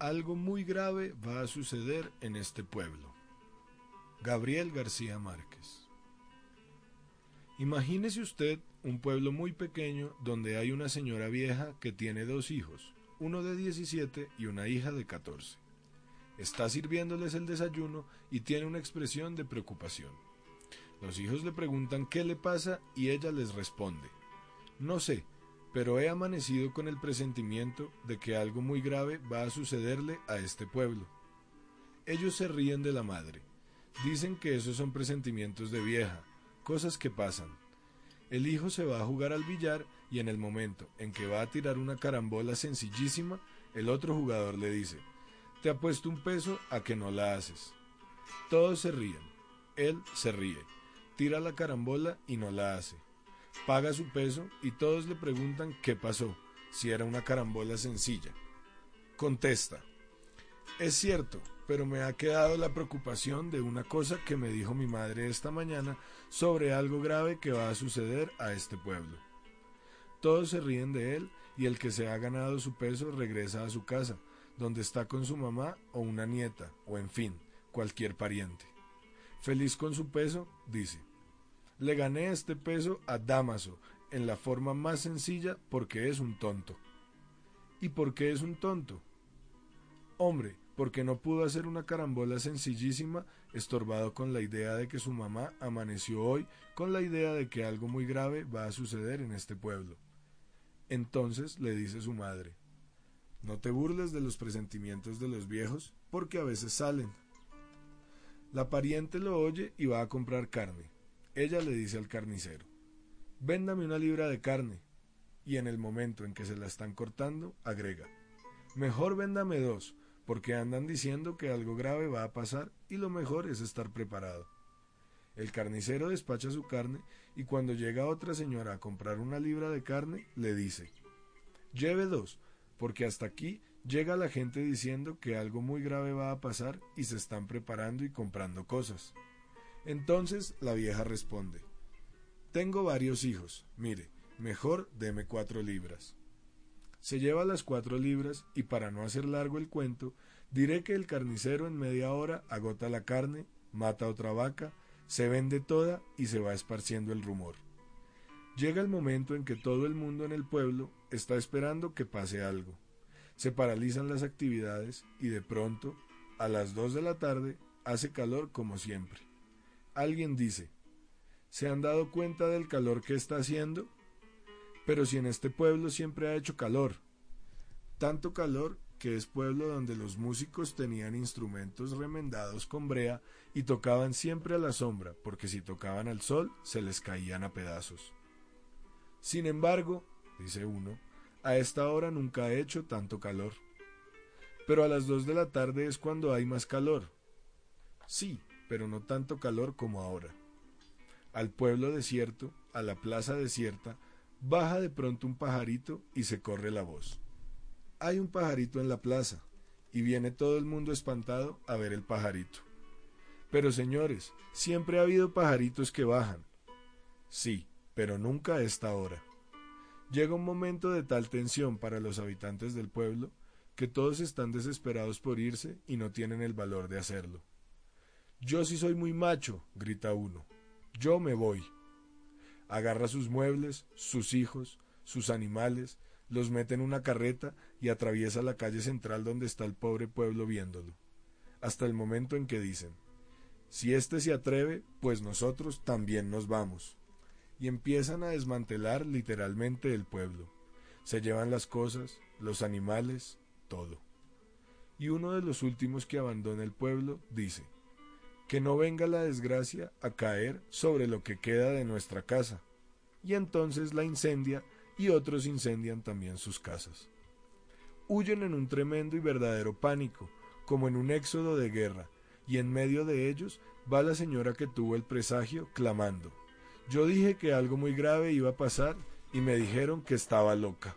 Algo muy grave va a suceder en este pueblo. Gabriel García Márquez. Imagínese usted un pueblo muy pequeño donde hay una señora vieja que tiene dos hijos, uno de 17 y una hija de 14. Está sirviéndoles el desayuno y tiene una expresión de preocupación. Los hijos le preguntan qué le pasa y ella les responde, no sé, pero he amanecido con el presentimiento de que algo muy grave va a sucederle a este pueblo. Ellos se ríen de la madre. Dicen que esos son presentimientos de vieja, cosas que pasan. El hijo se va a jugar al billar y en el momento en que va a tirar una carambola sencillísima, el otro jugador le dice, te apuesto un peso a que no la haces. Todos se ríen. Él se ríe, tira la carambola y no la hace paga su peso y todos le preguntan qué pasó, si era una carambola sencilla. Contesta, es cierto, pero me ha quedado la preocupación de una cosa que me dijo mi madre esta mañana sobre algo grave que va a suceder a este pueblo. Todos se ríen de él y el que se ha ganado su peso regresa a su casa, donde está con su mamá o una nieta, o en fin, cualquier pariente. Feliz con su peso, dice, le gané este peso a Damaso en la forma más sencilla porque es un tonto. ¿Y por qué es un tonto? Hombre, porque no pudo hacer una carambola sencillísima, estorbado con la idea de que su mamá amaneció hoy con la idea de que algo muy grave va a suceder en este pueblo. Entonces le dice su madre, no te burles de los presentimientos de los viejos, porque a veces salen. La pariente lo oye y va a comprar carne. Ella le dice al carnicero, véndame una libra de carne, y en el momento en que se la están cortando, agrega, mejor véndame dos, porque andan diciendo que algo grave va a pasar y lo mejor es estar preparado. El carnicero despacha su carne y cuando llega otra señora a comprar una libra de carne, le dice, lleve dos, porque hasta aquí llega la gente diciendo que algo muy grave va a pasar y se están preparando y comprando cosas. Entonces la vieja responde, Tengo varios hijos, mire, mejor deme cuatro libras. Se lleva las cuatro libras y para no hacer largo el cuento, diré que el carnicero en media hora agota la carne, mata otra vaca, se vende toda y se va esparciendo el rumor. Llega el momento en que todo el mundo en el pueblo está esperando que pase algo. Se paralizan las actividades y de pronto, a las dos de la tarde, hace calor como siempre. Alguien dice, ¿se han dado cuenta del calor que está haciendo? Pero si en este pueblo siempre ha hecho calor, tanto calor que es pueblo donde los músicos tenían instrumentos remendados con brea y tocaban siempre a la sombra, porque si tocaban al sol se les caían a pedazos. Sin embargo, dice uno, a esta hora nunca ha hecho tanto calor. Pero a las dos de la tarde es cuando hay más calor. Sí, pero no tanto calor como ahora. Al pueblo desierto, a la plaza desierta, baja de pronto un pajarito y se corre la voz. Hay un pajarito en la plaza, y viene todo el mundo espantado a ver el pajarito. Pero señores, siempre ha habido pajaritos que bajan. Sí, pero nunca a esta hora. Llega un momento de tal tensión para los habitantes del pueblo que todos están desesperados por irse y no tienen el valor de hacerlo. Yo sí soy muy macho, grita uno. Yo me voy. Agarra sus muebles, sus hijos, sus animales, los mete en una carreta y atraviesa la calle central donde está el pobre pueblo viéndolo, hasta el momento en que dicen, si éste se atreve, pues nosotros también nos vamos. Y empiezan a desmantelar literalmente el pueblo. Se llevan las cosas, los animales, todo. Y uno de los últimos que abandona el pueblo dice, que no venga la desgracia a caer sobre lo que queda de nuestra casa. y entonces la incendia y otros incendian también sus casas. Huyen en un tremendo y verdadero pánico, como en un éxodo de guerra, y en medio de ellos va la señora que tuvo el presagio clamando. Yo dije que algo muy grave iba a pasar y me dijeron que estaba loca.